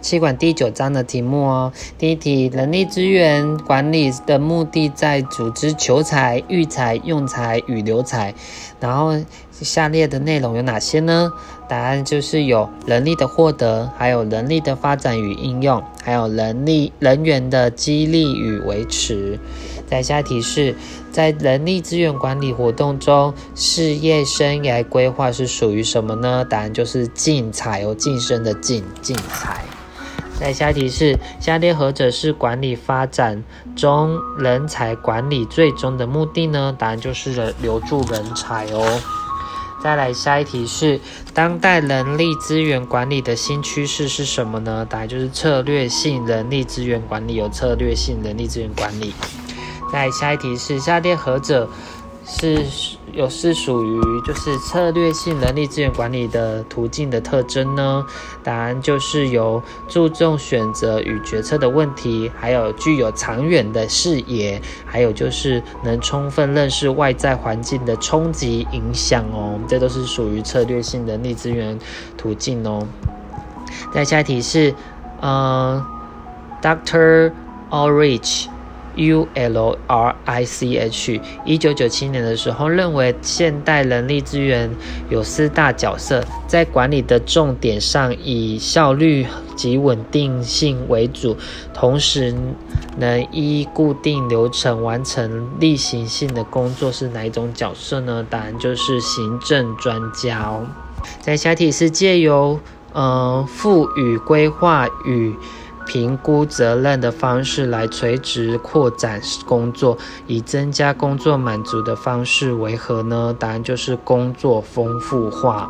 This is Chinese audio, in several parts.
气管第九章的题目哦。第一题，人力资源管理的目的在组织求才、育才、用才与留才。然后下列的内容有哪些呢？答案就是有人力的获得，还有人力的发展与应用，还有人力人员的激励与维持。在下题是，在人力资源管理活动中，事业生涯规划是属于什么呢？答案就是进才哦，晋升的进进才。在下题是，下列何者是管理发展中人才管理最终的目的呢？答案就是人留住人才哦。再来下一题是，当代人力资源管理的新趋势是什么呢？答案就是策略性人力资源管理，有策略性人力资源管理。在下一题是下列何者是有是属于就是策略性人力资源管理的途径的特征呢？答案就是有注重选择与决策的问题，还有具有长远的视野，还有就是能充分认识外在环境的冲击影响哦，这都是属于策略性人力资源途径哦。再下一题是呃，Doctor Ulrich。U L R I C H，一九九七年的时候认为，现代人力资源有四大角色，在管理的重点上以效率及稳定性为主，同时能依固定流程完成例行性的工作是哪一种角色呢？答案就是行政专家哦。在下题是借由呃赋予规划与。评估责任的方式来垂直扩展工作，以增加工作满足的方式为何呢？答案就是工作丰富化。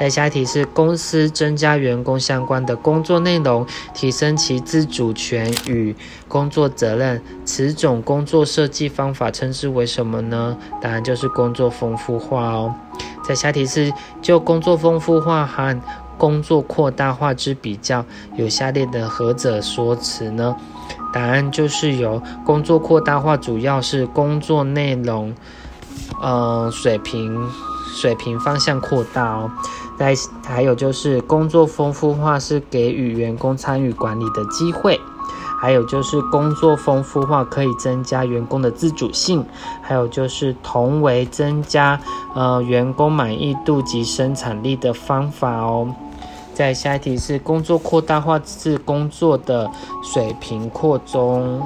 在下题是公司增加员工相关的工作内容，提升其自主权与工作责任，此种工作设计方法称之为什么呢？答案就是工作丰富化哦。在下题是就工作丰富化和工作扩大化之比较，有下列的何者说辞呢？答案就是由工作扩大化主要是工作内容，呃，水平水平方向扩大哦。再还有就是工作丰富化是给予员工参与管理的机会。还有就是工作丰富化可以增加员工的自主性，还有就是同为增加呃员工满意度及生产力的方法哦。在下一题是工作扩大化是工作的水平扩中。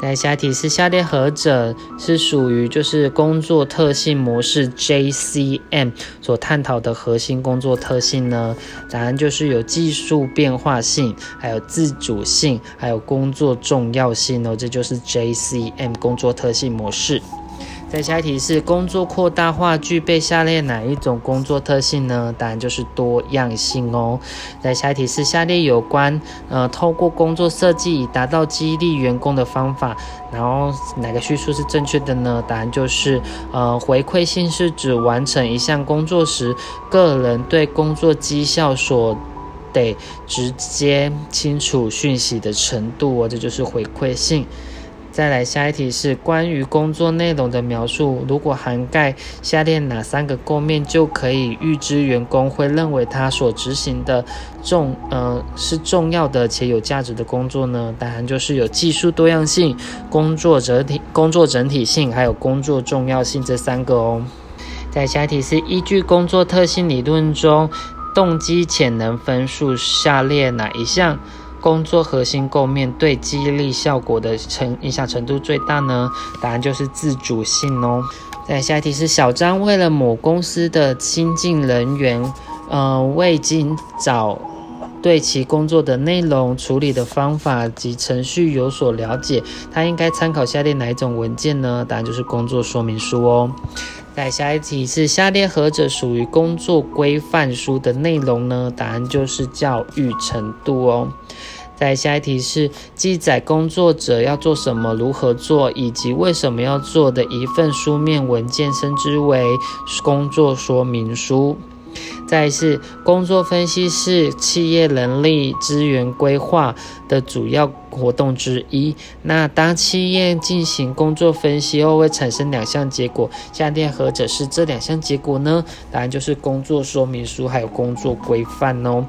在下一题是下列何者是属于就是工作特性模式 JCM 所探讨的核心工作特性呢？答案就是有技术变化性，还有自主性，还有工作重要性哦，这就是 JCM 工作特性模式。在下一题是工作扩大化具备下列哪一种工作特性呢？答案就是多样性哦。在下一题是下列有关呃透过工作设计以达到激励员工的方法，然后哪个叙述是正确的呢？答案就是呃回馈性是指完成一项工作时，个人对工作绩效所得直接清楚讯息的程度哦，这就是回馈性。再来下一题是关于工作内容的描述，如果涵盖下列哪三个构面，就可以预知员工会认为他所执行的重呃是重要的且有价值的工作呢？答案就是有技术多样性、工作整体、工作整体性，还有工作重要性这三个哦。在下一题是依据工作特性理论中动机潜能分数，下列哪一项？工作核心构面对激励效果的程影响程度最大呢？答案就是自主性哦。再下一题是小张为了某公司的新进人员，呃，未经找对其工作的内容、处理的方法及程序有所了解，他应该参考下列哪一种文件呢？答案就是工作说明书哦。再下一题是下列何者属于工作规范书的内容呢？答案就是教育程度哦。再下一题是记载工作者要做什么、如何做以及为什么要做的一份书面文件，称之为工作说明书。再是工作分析是企业人力资源规划的主要活动之一。那当企业进行工作分析后，会产生两项结果，下列何者是这两项结果呢？答案就是工作说明书还有工作规范哦。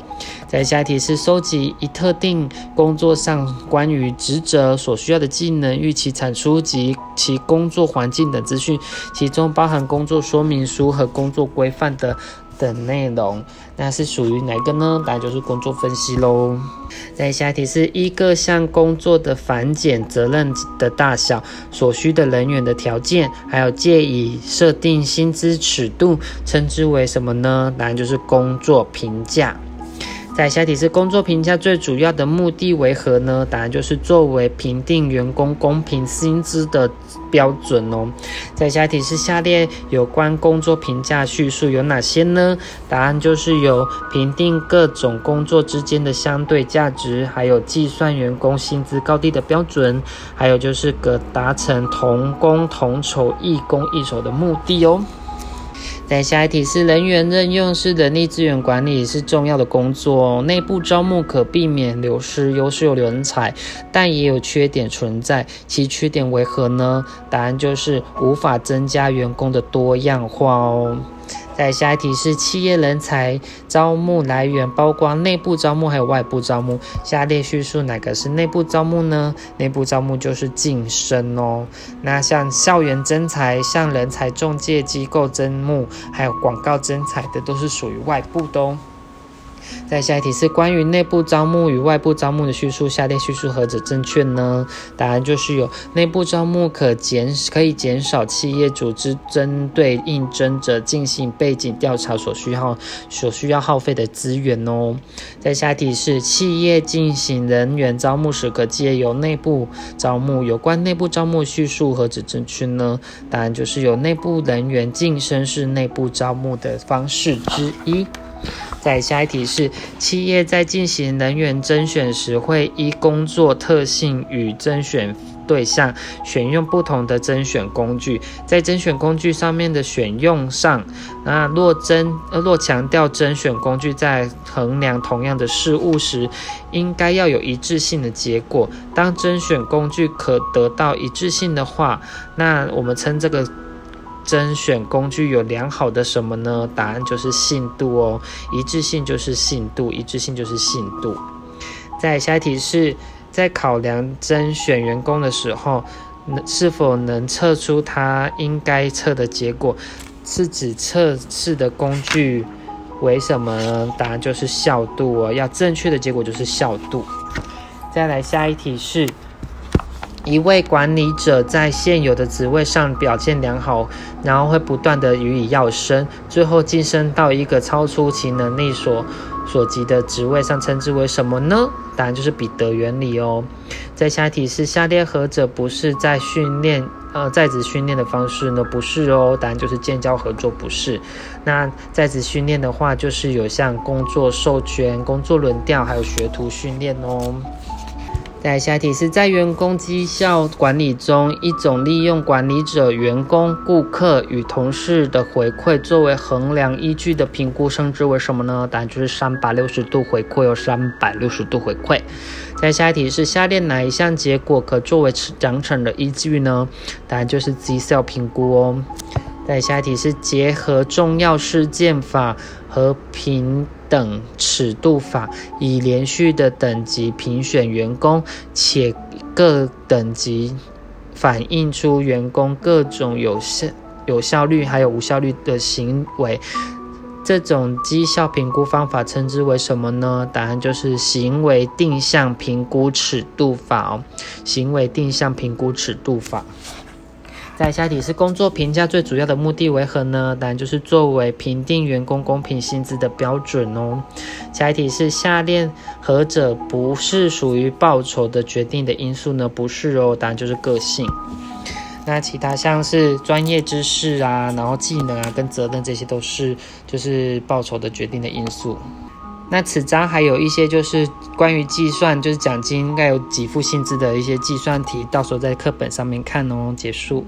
在下一题是收集一特定工作上关于职责所需要的技能、预期产出及其工作环境等资讯，其中包含工作说明书和工作规范的。的内容，那是属于哪个呢？答案就是工作分析喽。再下一题是一各项工作的繁简、责任的大小、所需的人员的条件，还有借以设定薪资尺度，称之为什么呢？答案就是工作评价。在下题是工作评价最主要的目的为何呢？答案就是作为评定员工公平薪资的标准哦。在下题是下列有关工作评价叙述有哪些呢？答案就是有评定各种工作之间的相对价值，还有计算员工薪资高低的标准，还有就是可达成同工同酬、异工异酬的目的哦。在下一题是人员任用是人力资源管理是重要的工作，内部招募可避免流失优秀人才，但也有缺点存在。其缺点为何呢？答案就是无法增加员工的多样化哦。在下一题是企业人才招募来源包括内部招募还有外部招募，下列叙述哪个是内部招募呢？内部招募就是晋升哦。那像校园征才、像人才中介机构征募，还有广告征才的，都是属于外部的哦。在下一题是关于内部招募与外部招募的叙述，下列叙述何者正确呢？答案就是有内部招募可减可以减少企业组织针对应征者进行背景调查所需要所需要耗费的资源哦。在下一题是企业进行人员招募时可借由内部招募，有关内部招募叙述何者正确呢？答案就是有内部人员晋升是内部招募的方式之一。在下一题是，企业在进行人员甄选时，会依工作特性与甄选对象选用不同的甄选工具。在甄选工具上面的选用上，那若甄若强调甄选工具在衡量同样的事物时，应该要有一致性的结果。当甄选工具可得到一致性的话，那我们称这个。甄选工具有良好的什么呢？答案就是信度哦，一致性就是信度，一致性就是信度。在下一题是在考量甄选员工的时候，能是否能测出他应该测的结果？是指测试的工具为什么呢？答案就是效度哦，要正确的结果就是效度。再来下一题是。一位管理者在现有的职位上表现良好，然后会不断的予以要升，最后晋升到一个超出其能力所所及的职位上，称之为什么呢？答案就是彼得原理哦。在下一题是下列何者不是在训练呃在职训练的方式呢？不是哦，答案就是建交合作不是。那在职训练的话，就是有像工作授权、工作轮调，还有学徒训练哦。在下题是在员工绩效管理中，一种利用管理者、员工、顾客与同事的回馈作为衡量依据的评估，称之为什么呢？答案就是三百六十度回馈，有三百六十度回馈。在下一题是下列哪一项结果可作为奖惩的依据呢？答案就是绩效评估哦。在下一题是结合重要事件法和平。等尺度法以连续的等级评选员工，且各等级反映出员工各种有效、有效率还有无效率的行为。这种绩效评估方法称之为什么呢？答案就是行为定向评估尺度法哦。行为定向评估尺度法。在下一题是工作评价最主要的目的为何呢？当然就是作为评定员工公平薪资的标准哦。下一题是下列何者不是属于报酬的决定的因素呢？不是哦，当然就是个性。那其他像是专业知识啊，然后技能啊，跟责任这些都是就是报酬的决定的因素。那此章还有一些就是关于计算，就是奖金应该有给付薪资的一些计算题，到时候在课本上面看哦。结束。